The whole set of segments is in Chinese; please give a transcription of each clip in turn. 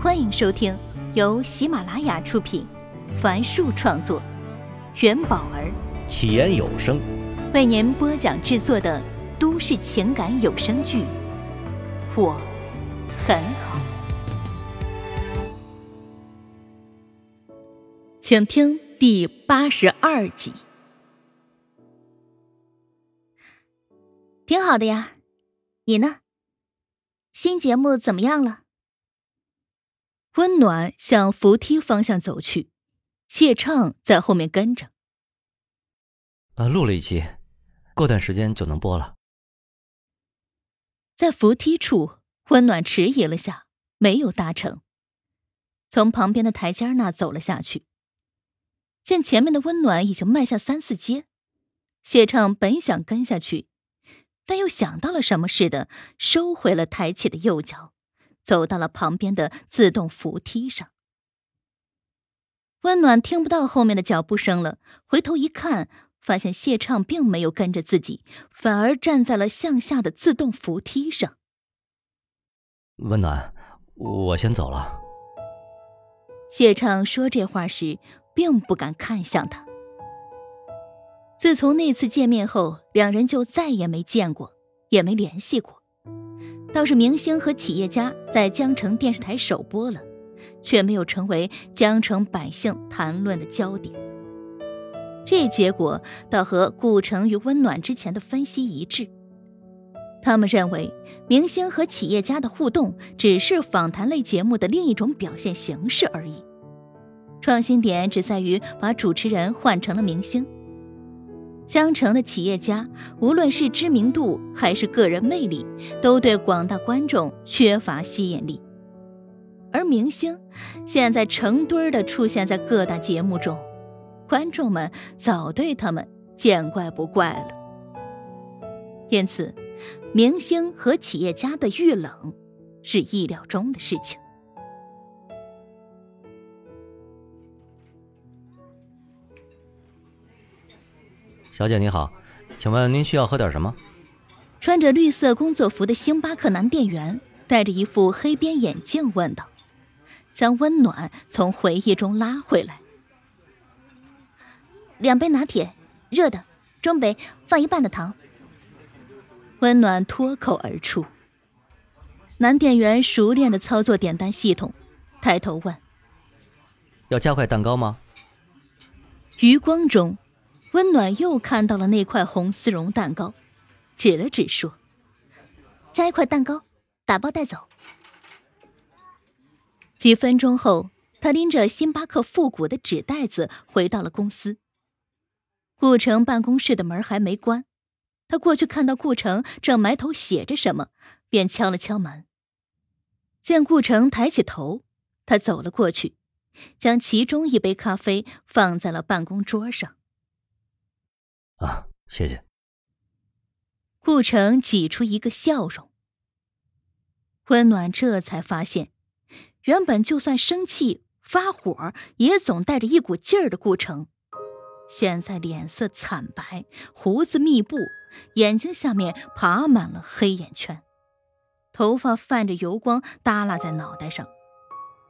欢迎收听由喜马拉雅出品，凡树创作，元宝儿起言有声为您播讲制作的都市情感有声剧《我很好》，请听第八十二集。挺好的呀，你呢？新节目怎么样了？温暖向扶梯方向走去，谢畅在后面跟着。呃，录了一期，过段时间就能播了。在扶梯处，温暖迟疑了下，没有搭乘，从旁边的台阶那走了下去。见前面的温暖已经迈下三四阶，谢畅本想跟下去，但又想到了什么似的，收回了抬起的右脚。走到了旁边的自动扶梯上，温暖听不到后面的脚步声了。回头一看，发现谢畅并没有跟着自己，反而站在了向下的自动扶梯上。温暖，我先走了。谢畅说这话时，并不敢看向他。自从那次见面后，两人就再也没见过，也没联系过。倒是明星和企业家在江城电视台首播了，却没有成为江城百姓谈论的焦点。这结果倒和顾城与温暖之前的分析一致。他们认为，明星和企业家的互动只是访谈类节目的另一种表现形式而已，创新点只在于把主持人换成了明星。江城的企业家，无论是知名度还是个人魅力，都对广大观众缺乏吸引力。而明星现在成堆的出现在各大节目中，观众们早对他们见怪不怪了。因此，明星和企业家的遇冷是意料中的事情。小姐你好，请问您需要喝点什么？穿着绿色工作服的星巴克男店员戴着一副黑边眼镜问道，将温暖从回忆中拉回来。两杯拿铁，热的，中杯放一半的糖。温暖脱口而出。男店员熟练的操作点单系统，抬头问：“要加块蛋糕吗？”余光中。温暖又看到了那块红丝绒蛋糕，指了指说：“加一块蛋糕，打包带走。”几分钟后，他拎着星巴克复古的纸袋子回到了公司。顾城办公室的门还没关，他过去看到顾城正埋头写着什么，便敲了敲门。见顾城抬起头，他走了过去，将其中一杯咖啡放在了办公桌上。啊，谢谢。顾城挤出一个笑容。温暖这才发现，原本就算生气发火也总带着一股劲儿的顾城，现在脸色惨白，胡子密布，眼睛下面爬满了黑眼圈，头发泛着油光耷拉在脑袋上，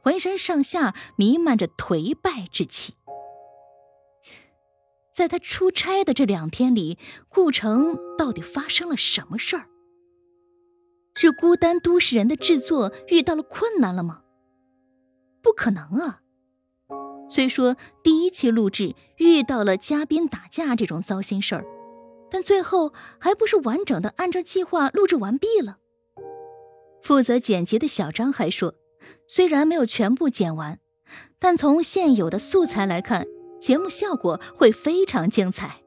浑身上下弥漫着颓败之气。在他出差的这两天里，顾城到底发生了什么事儿？是孤单都市人的制作遇到了困难了吗？不可能啊！虽说第一期录制遇到了嘉宾打架这种糟心事儿，但最后还不是完整的按照计划录制完毕了。负责剪辑的小张还说，虽然没有全部剪完，但从现有的素材来看。节目效果会非常精彩，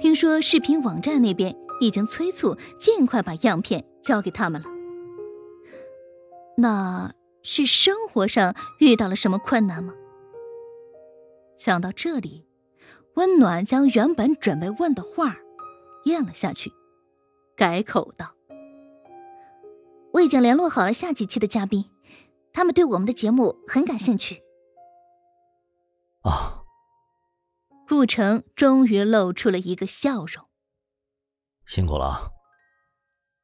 听说视频网站那边已经催促尽快把样片交给他们了。那是生活上遇到了什么困难吗？想到这里，温暖将原本准备问的话咽了下去，改口道：“我已经联络好了下几期的嘉宾，他们对我们的节目很感兴趣。”啊。顾城终于露出了一个笑容。辛苦了。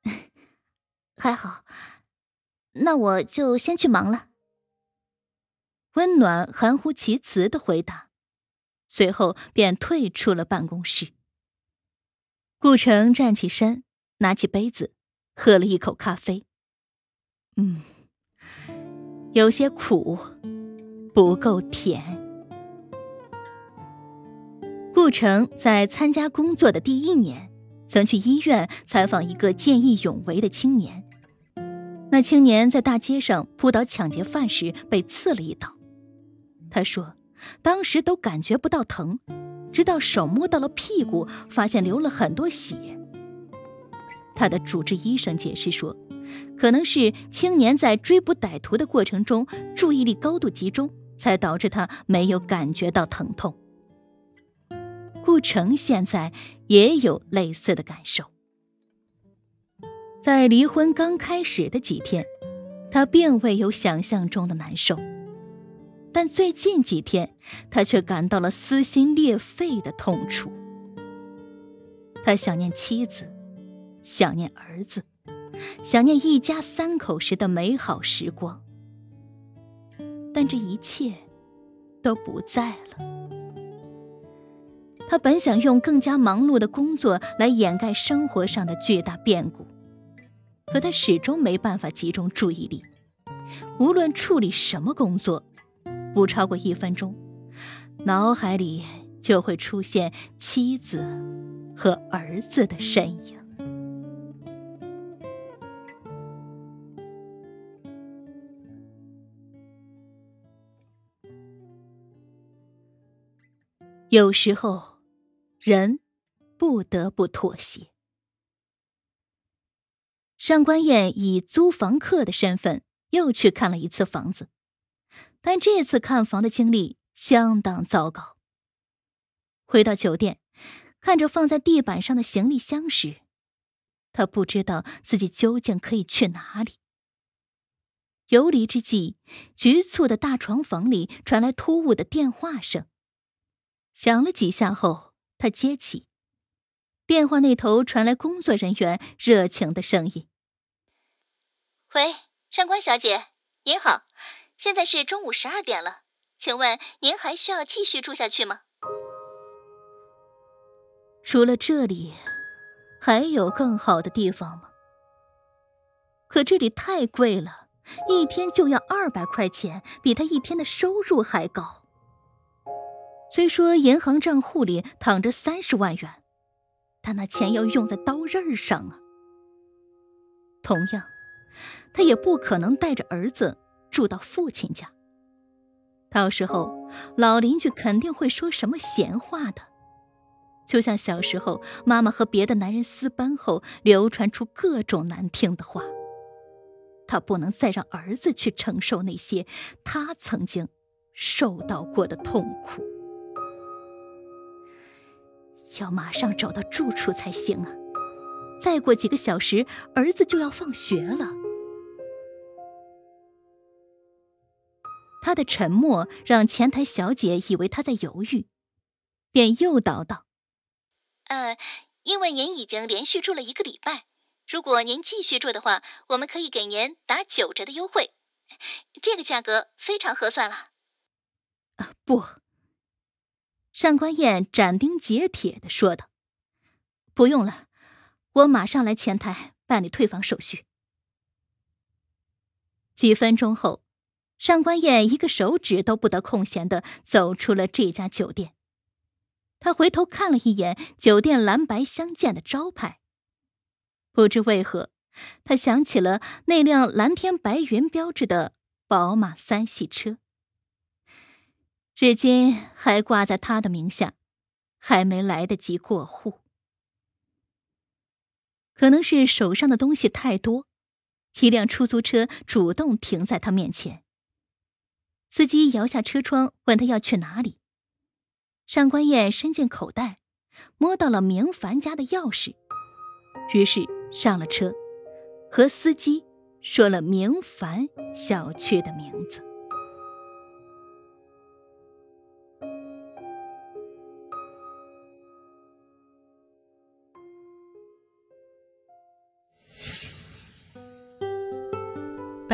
还好，那我就先去忙了。温暖、含糊其辞的回答，随后便退出了办公室。顾城站起身，拿起杯子，喝了一口咖啡。嗯，有些苦，不够甜。顾城在参加工作的第一年，曾去医院采访一个见义勇为的青年。那青年在大街上扑倒抢劫犯时被刺了一刀，他说，当时都感觉不到疼，直到手摸到了屁股，发现流了很多血。他的主治医生解释说，可能是青年在追捕歹徒的过程中注意力高度集中，才导致他没有感觉到疼痛。顾城现在也有类似的感受。在离婚刚开始的几天，他并未有想象中的难受，但最近几天，他却感到了撕心裂肺的痛楚。他想念妻子，想念儿子，想念一家三口时的美好时光，但这一切都不在了。他本想用更加忙碌的工作来掩盖生活上的巨大变故。可他始终没办法集中注意力，无论处理什么工作，不超过一分钟，脑海里就会出现妻子和儿子的身影。有时候，人不得不妥协。上官燕以租房客的身份又去看了一次房子，但这次看房的经历相当糟糕。回到酒店，看着放在地板上的行李箱时，他不知道自己究竟可以去哪里。游离之际，局促的大床房里传来突兀的电话声，响了几下后，他接起。电话那头传来工作人员热情的声音：“喂，上官小姐，您好，现在是中午十二点了，请问您还需要继续住下去吗？除了这里，还有更好的地方吗？可这里太贵了，一天就要二百块钱，比他一天的收入还高。虽说银行账户里躺着三十万元。”但那钱要用在刀刃上啊！同样，他也不可能带着儿子住到父亲家。到时候，老邻居肯定会说什么闲话的，就像小时候妈妈和别的男人私奔后流传出各种难听的话。他不能再让儿子去承受那些他曾经受到过的痛苦。要马上找到住处才行啊！再过几个小时，儿子就要放学了。他的沉默让前台小姐以为他在犹豫，便诱导道：“呃，因为您已经连续住了一个礼拜，如果您继续住的话，我们可以给您打九折的优惠，这个价格非常合算了。”啊，不。上官燕斩钉截铁的说道：“不用了，我马上来前台办理退房手续。”几分钟后，上官燕一个手指都不得空闲的走出了这家酒店。他回头看了一眼酒店蓝白相间的招牌，不知为何，他想起了那辆蓝天白云标志的宝马三系车。至今还挂在他的名下，还没来得及过户。可能是手上的东西太多，一辆出租车主动停在他面前。司机摇下车窗，问他要去哪里。上官燕伸进口袋，摸到了明凡家的钥匙，于是上了车，和司机说了明凡小区的名字。